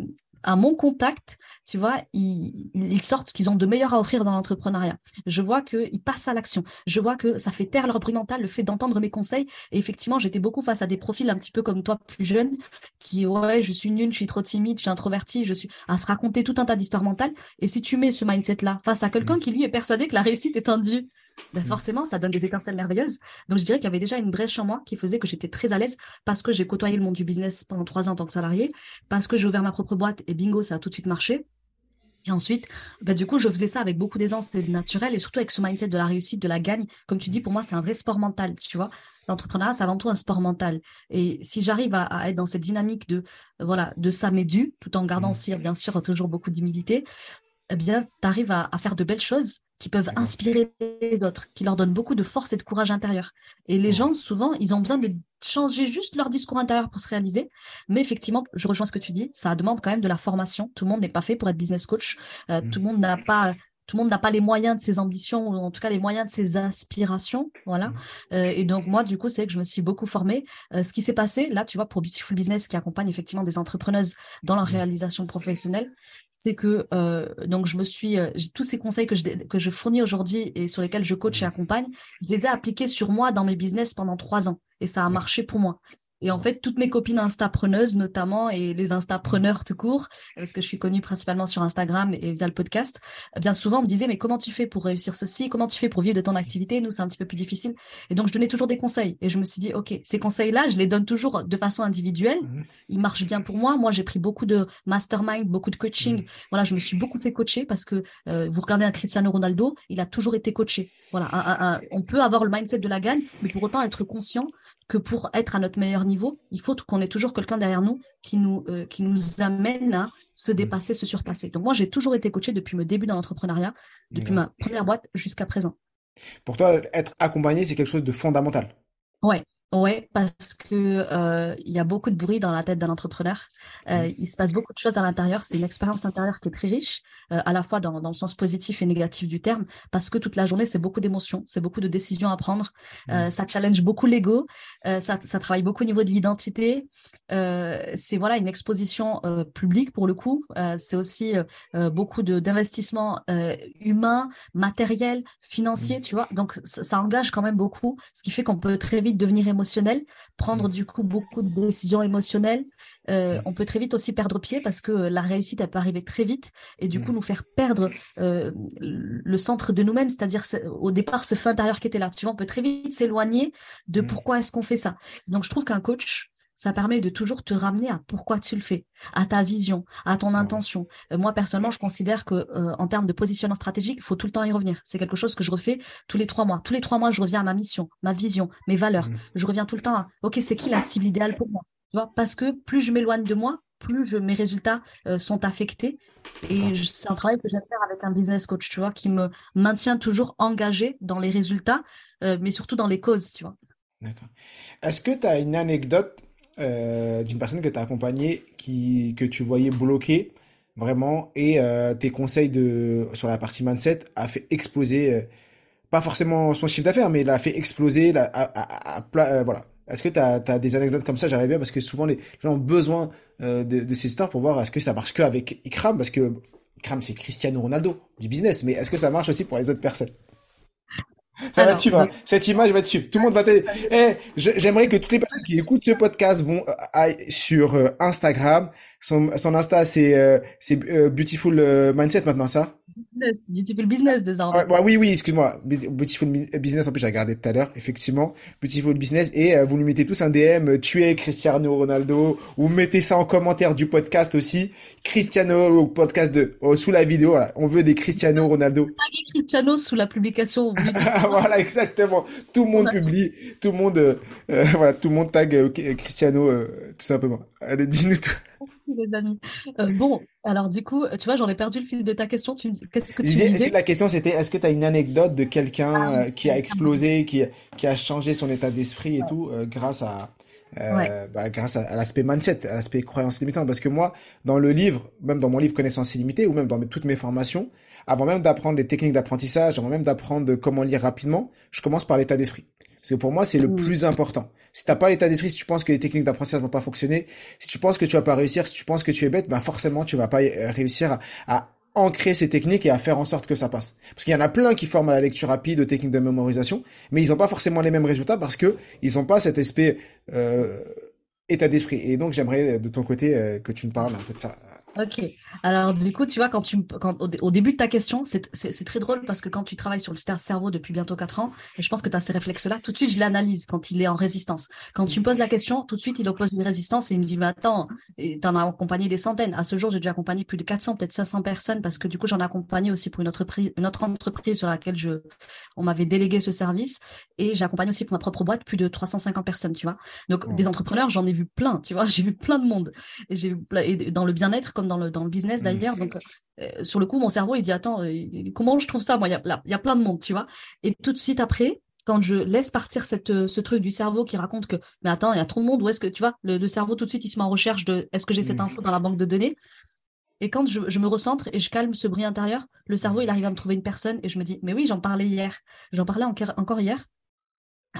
à mon contact, tu vois, ils, ils sortent qu'ils ont de meilleurs à offrir dans l'entrepreneuriat. Je vois qu'ils passent à l'action. Je vois que ça fait taire leur bruit mental, le fait d'entendre mes conseils. Et effectivement, j'étais beaucoup face à des profils un petit peu comme toi, plus jeunes, qui, ouais, je suis nulle, je suis trop timide, je suis introverti, je suis à se raconter tout un tas d'histoires mentales. Et si tu mets ce mindset-là face à quelqu'un mmh. qui, lui, est persuadé que la réussite est un dû, ben mmh. forcément, ça donne des étincelles merveilleuses. Donc, je dirais qu'il y avait déjà une brèche en moi qui faisait que j'étais très à l'aise parce que j'ai côtoyé le monde du business pendant trois ans en tant que salarié, parce que j'ai ouvert ma propre boîte et bingo, ça a tout de suite marché. Et ensuite, ben, du coup, je faisais ça avec beaucoup d'aisance et de naturel et surtout avec ce mindset de la réussite, de la gagne. Comme tu dis, pour moi, c'est un vrai sport mental, tu vois. L'entrepreneuriat, c'est avant tout un sport mental. Et si j'arrive à, être dans cette dynamique de, voilà, de ça m'est dû, tout en gardant mmh. bien sûr, toujours beaucoup d'humilité, eh bien, tu arrives à, faire de belles choses qui peuvent inspirer d'autres, qui leur donnent beaucoup de force et de courage intérieur. Et les gens, souvent, ils ont besoin de changer juste leur discours intérieur pour se réaliser. Mais effectivement, je rejoins ce que tu dis, ça demande quand même de la formation. Tout le monde n'est pas fait pour être business coach. Euh, mmh. Tout le monde n'a pas tout le monde n'a pas les moyens de ses ambitions ou en tout cas les moyens de ses aspirations, voilà. Mmh. Euh, et donc moi, du coup, c'est que je me suis beaucoup formée. Euh, ce qui s'est passé là, tu vois, pour Beautiful Business qui accompagne effectivement des entrepreneuses dans leur mmh. réalisation professionnelle, c'est que euh, donc je me suis euh, tous ces conseils que je que je fournis aujourd'hui et sur lesquels je coach et mmh. accompagne, je les ai appliqués sur moi dans mes business pendant trois ans et ça a marché pour moi. Et en fait, toutes mes copines instapreneuses notamment et les instapreneurs tout court, parce que je suis connue principalement sur Instagram et via le podcast, eh bien souvent on me disait mais comment tu fais pour réussir ceci? Comment tu fais pour vivre de ton activité? Nous c'est un petit peu plus difficile. Et donc je donnais toujours des conseils et je me suis dit ok ces conseils là je les donne toujours de façon individuelle. Mmh. Ils marchent bien pour moi. Moi j'ai pris beaucoup de mastermind, beaucoup de coaching. Mmh. Voilà je me suis beaucoup fait coacher parce que euh, vous regardez un Cristiano Ronaldo, il a toujours été coaché. Voilà on peut avoir le mindset de la gagne, mais pour autant être conscient que pour être à notre meilleur niveau, il faut qu'on ait toujours quelqu'un derrière nous qui nous, euh, qui nous amène à se mm. dépasser, se surpasser. Donc moi, j'ai toujours été coaché depuis mon début dans l'entrepreneuriat, depuis ma première boîte jusqu'à présent. Pour toi, être accompagné, c'est quelque chose de fondamental. Ouais, Ouais, parce que euh, il y a beaucoup de bruit dans la tête d'un entrepreneur. Euh, il se passe beaucoup de choses à l'intérieur. C'est une expérience intérieure qui est très riche, euh, à la fois dans, dans le sens positif et négatif du terme, parce que toute la journée c'est beaucoup d'émotions, c'est beaucoup de décisions à prendre. Euh, ça challenge beaucoup l'ego, euh, ça, ça travaille beaucoup au niveau de l'identité. Euh, c'est voilà une exposition euh, publique pour le coup. Euh, c'est aussi euh, beaucoup de d'investissement humain, matériel, financier, tu vois. Donc ça, ça engage quand même beaucoup, ce qui fait qu'on peut très vite devenir émotionnel, prendre du coup beaucoup de décisions émotionnelles. Euh, on peut très vite aussi perdre pied parce que la réussite elle peut arriver très vite et du coup nous faire perdre euh, le centre de nous-mêmes, c'est-à-dire au départ ce feu intérieur qui était là. Tu vois, on peut très vite s'éloigner de pourquoi est-ce qu'on fait ça. Donc je trouve qu'un coach ça permet de toujours te ramener à pourquoi tu le fais, à ta vision, à ton intention. Euh, moi personnellement, je considère que euh, en termes de positionnement stratégique, il faut tout le temps y revenir. C'est quelque chose que je refais tous les trois mois. Tous les trois mois, je reviens à ma mission, ma vision, mes valeurs. Mmh. Je reviens tout le temps à ok, c'est qui la cible idéale pour moi? Tu vois Parce que plus je m'éloigne de moi, plus je, mes résultats euh, sont affectés. Et c'est un travail que j'aime faire avec un business coach, tu vois, qui me maintient toujours engagé dans les résultats, mais surtout dans les causes, tu vois. D'accord. Est-ce que tu as une anecdote euh, d'une personne que tu as accompagnée qui, que tu voyais bloqué vraiment et euh, tes conseils de, sur la partie mindset a fait exploser, euh, pas forcément son chiffre d'affaires, mais il a fait exploser, la, à, à, voilà. Est-ce que tu as, des anecdotes comme ça? J'arrive bien parce que souvent les gens ont besoin de, de, ces histoires pour voir est-ce que ça marche que avec Ikram parce que Ikram c'est Cristiano Ronaldo du business, mais est-ce que ça marche aussi pour les autres personnes? Ça va te suivre. Hein. Cette image va te suivre. Tout le monde va te. Eh, j'aimerais que toutes les personnes qui écoutent ce podcast vont euh, sur euh, Instagram. Son, son Insta, c'est euh, c'est Beautiful Mindset maintenant, ça? Business, Beautiful Business désormais. Ouais, oui, oui, excuse-moi. Beautiful Business, en plus, j'ai regardé tout à l'heure, effectivement. Beautiful Business. Et euh, vous lui mettez tous un DM, tuez Cristiano Ronaldo, ou mettez ça en commentaire du podcast aussi. Cristiano, podcast de, oh, sous la vidéo, voilà. On veut des Cristiano Ronaldo. Cristiano sous la publication. voilà, exactement. Tout le monde publie, tout le monde, euh, euh, voilà, tout le monde tag Cristiano, tout simplement. Allez, dis-nous tout les amis. Euh, bon, alors du coup, tu vois, j'en ai perdu le fil de ta question. Qu'est-ce que tu disais? La question, c'était est-ce que tu as une anecdote de quelqu'un ah euh, qui a explosé, qui, qui a changé son état d'esprit et tout, euh, grâce à, bah, grâce à, l'aspect mindset, à l'aspect croyance limitante. Parce que moi, dans le livre, même dans mon livre Connaissance illimitée, ou même dans toutes mes formations, avant même d'apprendre les techniques d'apprentissage, avant même d'apprendre comment lire rapidement, je commence par l'état d'esprit. Parce que pour moi, c'est le plus important. Si t'as pas l'état d'esprit, si tu penses que les techniques d'apprentissage vont pas fonctionner, si tu penses que tu vas pas réussir, si tu penses que tu es bête, bah forcément, tu vas pas euh, réussir à, ancrer ces techniques et à faire en sorte que ça passe. Parce qu'il y en a plein qui forment à la lecture rapide, aux techniques de mémorisation, mais ils n'ont pas forcément les mêmes résultats parce que ils ont pas cet aspect euh, état d'esprit. Et donc, j'aimerais de ton côté euh, que tu me parles un peu de ça. Ok. Alors du coup, tu vois, quand tu quand au, début de ta question, c'est très drôle parce que quand tu travailles sur le cerveau depuis bientôt quatre ans, et je pense que tu as ces réflexes-là, tout de suite je l'analyse quand il est en résistance. Quand tu me poses la question, tout de suite il oppose une résistance et il me dit, mais attends, t'en as accompagné des centaines. À ce jour, j'ai dû accompagner plus de 400, peut-être 500 personnes parce que du coup j'en ai accompagné aussi pour une autre, une autre entreprise sur laquelle je, on m'avait délégué ce service et j'ai accompagné aussi pour ma propre boîte plus de 350 personnes, tu vois. Donc des entrepreneurs, j'en ai vu plein, tu vois, j'ai vu plein de monde et j'ai et dans le bien-être comme dans le, dans le business mmh. d'ailleurs. Donc, euh, sur le coup, mon cerveau, il dit, attends, euh, comment je trouve ça Moi, il y a, y a plein de monde, tu vois? Et tout de suite après, quand je laisse partir cette, euh, ce truc du cerveau qui raconte que, mais attends, il y a trop de monde, où est-ce que, tu vois, le, cerveau, tout de suite, il se met en recherche de, est-ce que j'ai cette mmh. info dans la banque de données? Et quand je, je, me recentre et je calme ce bruit intérieur, le cerveau, il arrive à me trouver une personne et je me dis, mais oui, j'en parlais hier. J'en parlais encore hier.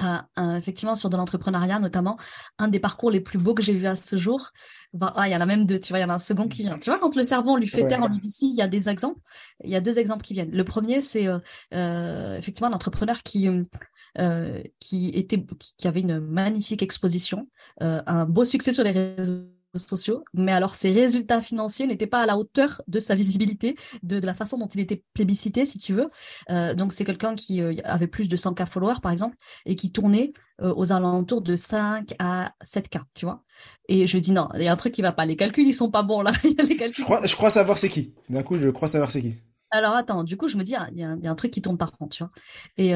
Euh, effectivement sur de l'entrepreneuriat notamment un des parcours les plus beaux que j'ai vu à ce jour. Ben, ah, il y en a même deux tu vois il y en a un second qui vient. Tu vois quand le cerveau on lui fait taire on lui dit si il y a des exemples il y a deux exemples qui viennent. Le premier c'est euh, euh, effectivement l'entrepreneur qui qui était qui avait une magnifique exposition un beau succès sur les réseaux sociaux, mais alors ses résultats financiers n'étaient pas à la hauteur de sa visibilité, de, la façon dont il était plébiscité, si tu veux. Euh, donc c'est quelqu'un qui euh, avait plus de 100K followers, par exemple, et qui tournait euh, aux alentours de 5 à 7K, tu vois. Et je dis non, il y a un truc qui va pas, les calculs, ils sont pas bons là. je, crois, je crois savoir c'est qui. D'un coup, je crois savoir c'est qui. Alors attends, du coup, je me dis, ah, il y, a un truc qui tourne par contre, tu vois. Et,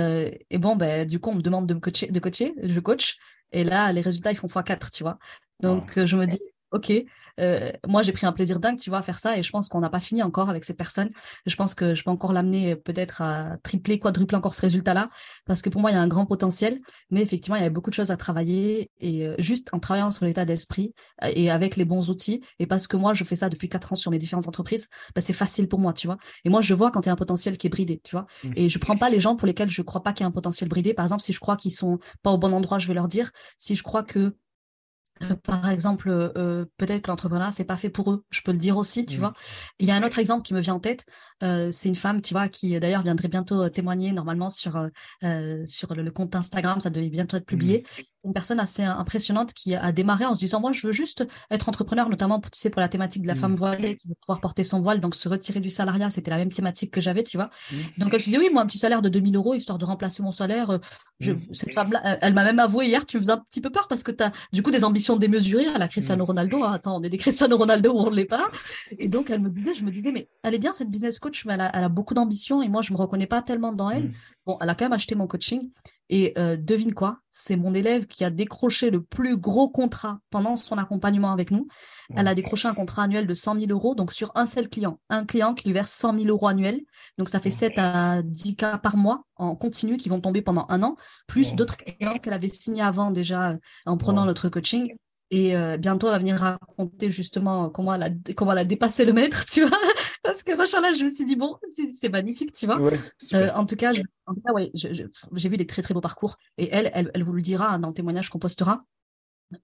et bon, ben, du coup, on me demande de me coacher, de coacher, je coach, et là, les résultats, ils font x4, tu vois. Donc, je me dis, ok, euh, moi j'ai pris un plaisir dingue, tu vois, à faire ça, et je pense qu'on n'a pas fini encore avec cette personne. Je pense que je peux encore l'amener peut-être à tripler, quadrupler encore ce résultat-là, parce que pour moi il y a un grand potentiel, mais effectivement il y a beaucoup de choses à travailler, et euh, juste en travaillant sur l'état d'esprit euh, et avec les bons outils, et parce que moi je fais ça depuis quatre ans sur mes différentes entreprises, bah, c'est facile pour moi, tu vois. Et moi je vois quand il y a un potentiel qui est bridé, tu vois. Mmh. Et je prends pas les gens pour lesquels je crois pas qu'il y a un potentiel bridé. Par exemple, si je crois qu'ils sont pas au bon endroit, je vais leur dire. Si je crois que euh, par exemple, euh, peut-être que l'entrepreneuriat c'est pas fait pour eux. Je peux le dire aussi, tu mmh. vois. Il y a un autre exemple qui me vient en tête. Euh, c'est une femme, tu vois, qui d'ailleurs viendrait bientôt témoigner normalement sur sur le, compte Instagram. Ça devait bientôt être publié. Mmh une personne assez impressionnante qui a démarré en se disant moi je veux juste être entrepreneur notamment pour, tu sais pour la thématique de la femme mmh. voilée qui veut pouvoir porter son voile donc se retirer du salariat c'était la même thématique que j'avais tu vois mmh. donc elle se dit oui moi un petit salaire de 2000 euros histoire de remplacer mon salaire euh, je, mmh. cette femme là elle, m'a même avoué hier tu me faisais un petit peu peur parce que tu as du coup des ambitions démesurées à la Cristiano Ronaldo hein, attends on est des Cristiano Ronaldo ou on ne l'est pas et donc elle me disait je me disais mais elle est bien cette business coach mais elle a, elle a beaucoup d'ambition et moi je me reconnais pas tellement dans elle bon elle a quand même acheté mon coaching et euh, devine quoi, c'est mon élève qui a décroché le plus gros contrat pendant son accompagnement avec nous. Elle a décroché un contrat annuel de 100 000 euros, donc sur un seul client. Un client qui lui verse 100 000 euros annuels. Donc ça fait 7 à 10 cas par mois en continu qui vont tomber pendant un an, plus d'autres clients qu'elle avait signés avant déjà en prenant notre coaching. Et euh, bientôt, elle va venir raconter justement comment elle a, comment elle a dépassé le maître, tu vois? Parce que machin là, je me suis dit, bon, c'est magnifique, tu vois. euh, en tout cas, cas ouais, j'ai vu des très très beaux parcours. Et elle, elle, elle vous le dira dans le témoignage qu'on postera.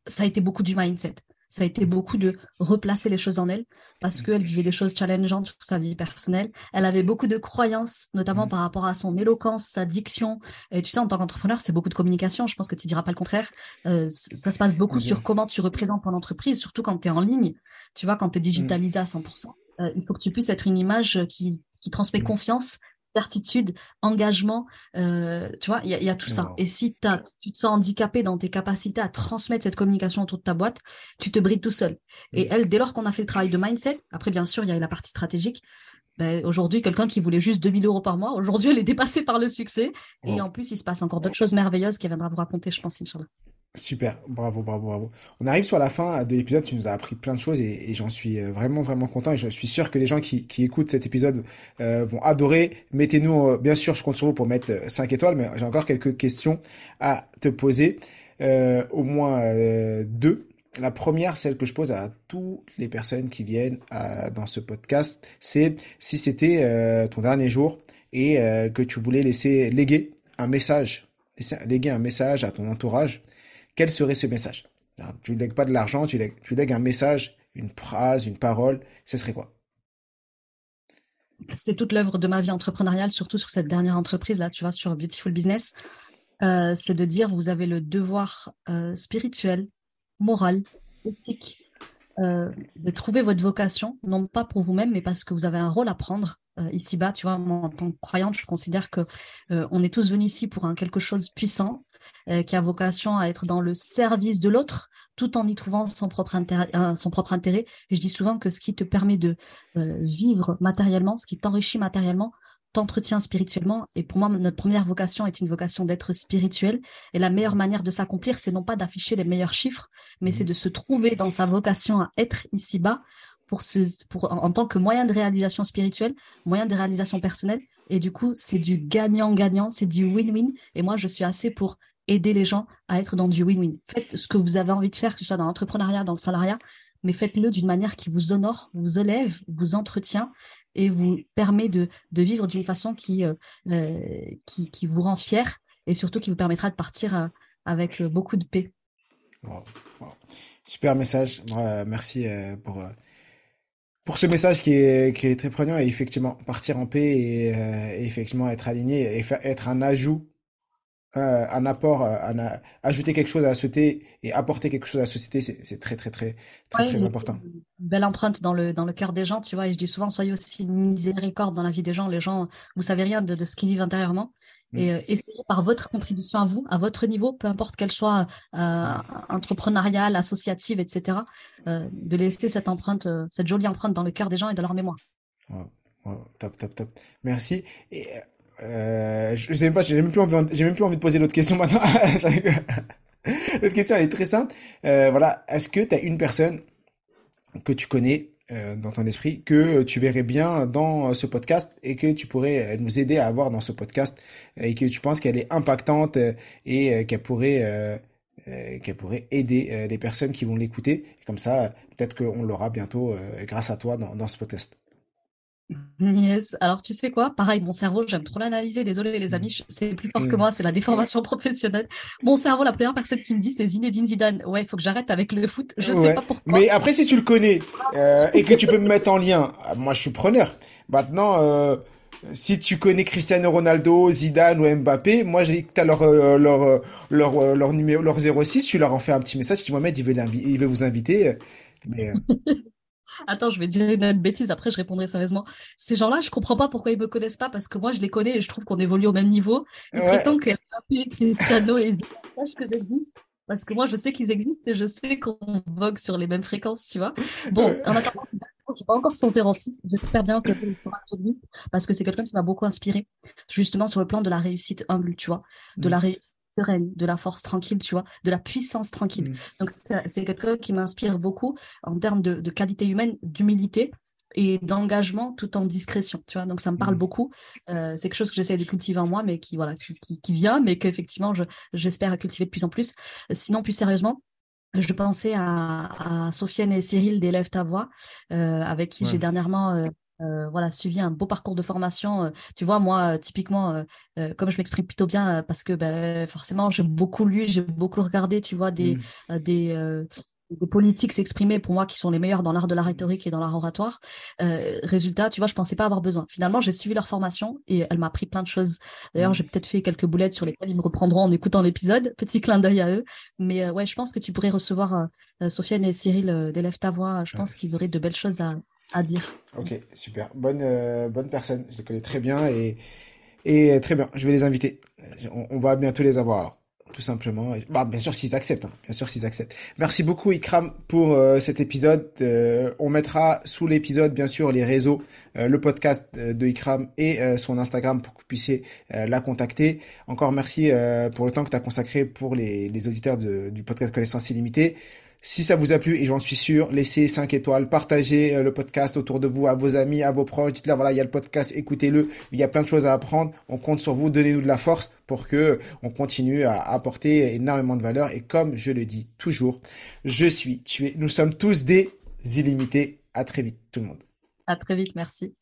Ça a été beaucoup du mindset ça a été beaucoup de replacer les choses en elle parce qu'elle vivait des choses challengeantes sur sa vie personnelle. Elle avait beaucoup de croyances, notamment mm. par rapport à son éloquence, sa diction. Et tu sais, en tant qu'entrepreneur, c'est beaucoup de communication. Je pense que tu diras pas le contraire. Euh, ça se passe beaucoup sur comment tu représentes ton entreprise, surtout quand tu es en ligne. Tu vois, quand tu es digitalisé à 100%. Euh, il faut que tu puisses être une image qui, qui transmet mm. confiance, certitude, engagement, euh, tu vois, il y, a tout ça. Et si tu te sens handicapé dans tes capacités à transmettre cette communication autour de ta boîte, tu te brides tout seul. Et mm. elle, dès lors qu'on a fait le travail de mindset, après bien sûr, il y a la partie stratégique, ben, aujourd'hui, quelqu'un qui voulait juste 2000 euros par mois, aujourd'hui, elle est dépassée par le succès. Et en plus, il se passe encore d'autres choses merveilleuses qu'elle viendra vous raconter, je pense, Inch'Allah. Super, bravo, bravo, bravo. On arrive sur la fin de l'épisode, tu nous as appris plein de choses et, j'en suis euh, vraiment, vraiment content et je suis sûr que les gens qui, écoutent cet épisode euh, vont adorer. Mettez-nous, euh, bien sûr, je compte sur vous pour mettre 5 étoiles, mais j'ai encore quelques questions à te poser, au moins deux. La première, celle que je pose à toutes les personnes qui viennent dans ce podcast, c'est si c'était ton dernier jour et que tu voulais laisser léguer un message, léguer un message à ton entourage, quel serait ce message? Tu ne lègues pas de l'argent, tu lègues, un message, une phrase, une parole, ce serait quoi? C'est toute l'œuvre de ma vie entrepreneuriale, surtout sur cette dernière entreprise, là, tu vois, sur Beautiful Business. Euh, c'est de dire vous avez le devoir euh, spirituel, moral, éthique, euh, de trouver votre vocation, non pas pour vous-même, mais parce que vous avez un rôle à prendre ici-bas. Tu vois, moi, en tant que croyante, je considère que on est tous venus ici pour un quelque chose puissant euh, qui a vocation à être dans le service de l'autre, tout en y trouvant son propre intérêt. Euh, intérêt. je dis souvent que ce qui te permet de euh, vivre matériellement, ce qui t'enrichit matériellement, t'entretient spirituellement. Et pour moi, notre première vocation est une vocation d'être spirituel. Et la meilleure manière de s'accomplir, c'est non pas d'afficher les meilleurs chiffres, mais c'est de se trouver dans sa vocation à être ici-bas pour, en, tant que moyen de réalisation spirituelle, moyen de réalisation personnelle. Et du coup, c'est du gagnant-gagnant, c'est du win-win. Et moi, je suis assez pour aider les gens à être dans du win-win. Faites ce que vous avez envie de faire, que ce soit dans l'entrepreneuriat, dans le salariat, mais faites-le d'une manière qui vous honore, vous élève, vous entretient et vous permet de, de vivre d'une façon qui, euh, euh qui, vous rend fier et surtout qui vous permettra de partir euh, avec beaucoup de paix. Super message. merci pour, pour ce message qui est, qui est très prenant et effectivement partir en paix et, effectivement être aligné et être un ajout euh, un apport, euh, un, ajouter quelque chose à la société et apporter quelque chose à la société, c'est très, très, très, très, très important. Une belle empreinte dans le, dans le cœur des gens, tu vois. Et je dis souvent, soyez aussi miséricorde dans la vie des gens. Les gens, vous savez rien de, ce qu'ils vivent intérieurement. Mm. Et euh, essayez par votre contribution à vous, à votre niveau, peu importe qu'elle soit entrepreneuriale, associative, etc., de laisser cette empreinte, cette jolie empreinte dans le cœur des gens et dans leur mémoire. top, top, top. Merci. Et euh, je sais même pas, j'ai même plus envie, j'ai même plus envie de poser l'autre question maintenant. l'autre question, elle est très simple. Euh, voilà, est-ce que tu as une personne que tu connais dans ton esprit que tu verrais bien dans ce podcast et que tu pourrais nous aider à avoir dans ce podcast et que tu penses qu'elle est impactante et qu'elle pourrait qu'elle pourrait aider les personnes qui vont l'écouter? Comme ça, peut-être qu'on l'aura bientôt grâce à toi dans ce podcast. Yes. Alors, tu sais quoi? Pareil, mon cerveau, j'aime trop l'analyser. Désolé, les amis, c'est plus fort que moi. C'est la déformation professionnelle. Mon cerveau, la première personne qui me dit, c'est Zinedine Zidane. Ouais, il faut que j'arrête avec le foot. Je sais pas pourquoi. Mais après, si tu le connais euh, et que tu peux me mettre en lien, euh, moi, je suis preneur. Maintenant, euh, si tu connais Cristiano Ronaldo, Zidane ou Mbappé, moi, j'ai que t'as leur, euh, leur, euh, leur, leur, numéro, leur 06, tu leur en fais un petit message. Tu dis, Mohamed, il veut, il veut vous inviter. Mais, Attends, je vais dire une bêtise, après je répondrai sérieusement. Ces gens-là, je comprends pas pourquoi ils me connaissent pas, parce que moi je les connais et je trouve qu'on évolue au même niveau. Il serait temps que Cristiano et sachent que j'existe, parce que moi je sais qu'ils existent et je sais qu'on vogue sur les mêmes fréquences, tu vois. Bon, en attendant, je pas encore son 06, j'espère bien que existe, parce que c'est quelqu'un qui m'a beaucoup inspiré, justement sur le plan de la réussite humble, tu vois, de la réussite sereine, de la force tranquille, tu vois, de la puissance tranquille. Mm. Donc, c'est quelqu'un qui m'inspire beaucoup en termes de, qualité humaine, d'humilité et d'engagement tout en discrétion, tu vois. Donc, ça me parle mm. beaucoup. Euh, c'est quelque chose que j'essaie de cultiver en moi, mais qui, voilà, qui, vient, mais qu'effectivement, j'espère cultiver de plus en plus. Sinon, plus sérieusement, je pensais à, à Sofiane et Cyril d'Élève ta voix, euh, avec qui j'ai dernièrement euh, euh, voilà, suivi un beau parcours de formation. Euh, tu vois, moi, euh, typiquement, comme je m'exprime plutôt bien, parce que ben, forcément, j'ai beaucoup lu, j'ai beaucoup regardé, tu vois, des, mmh. des, des politiques s'exprimer pour moi qui sont les meilleurs dans l'art de la rhétorique et dans l'art oratoire. résultat, tu vois, je pensais pas avoir besoin. Finalement, j'ai suivi leur formation et elle m'a appris plein de choses. D'ailleurs, mmh. j'ai peut-être fait quelques boulettes sur lesquelles ils me reprendront en écoutant l'épisode. Petit clin d'œil à eux. Mais ouais, je pense que tu pourrais recevoir Sofiane et Cyril d'Élève ta voix. Je pense qu'ils auraient de belles choses à, à dire. Ok, super. Bonne, euh, bonne personne. Je les connais très bien et, et très bien. Je vais les inviter. On, va bientôt les avoir alors. Tout simplement. Bah, bien sûr, s'ils acceptent. Hein. Bien sûr, s'ils acceptent. Merci beaucoup, Ikram, pour euh, cet épisode. Euh, on mettra sous l'épisode, bien sûr, les réseaux, le podcast de Ikram et son Instagram pour que vous puissiez la contacter. Encore merci pour le temps que tu as consacré pour les, les auditeurs de, du podcast Connaissance illimitée. Si ça vous a plu, et j'en suis sûr, laissez 5 étoiles, partagez euh, le podcast autour de vous, à vos amis, à vos proches. Dites-leur, voilà, il y a le podcast, écoutez-le. Il y a plein de choses à apprendre. On compte sur vous. Donnez-nous de la force pour que on continue à apporter énormément de valeur. Et comme je le dis toujours, je suis tué. Nous sommes tous des illimités. À très vite, tout le monde. À très vite. Merci.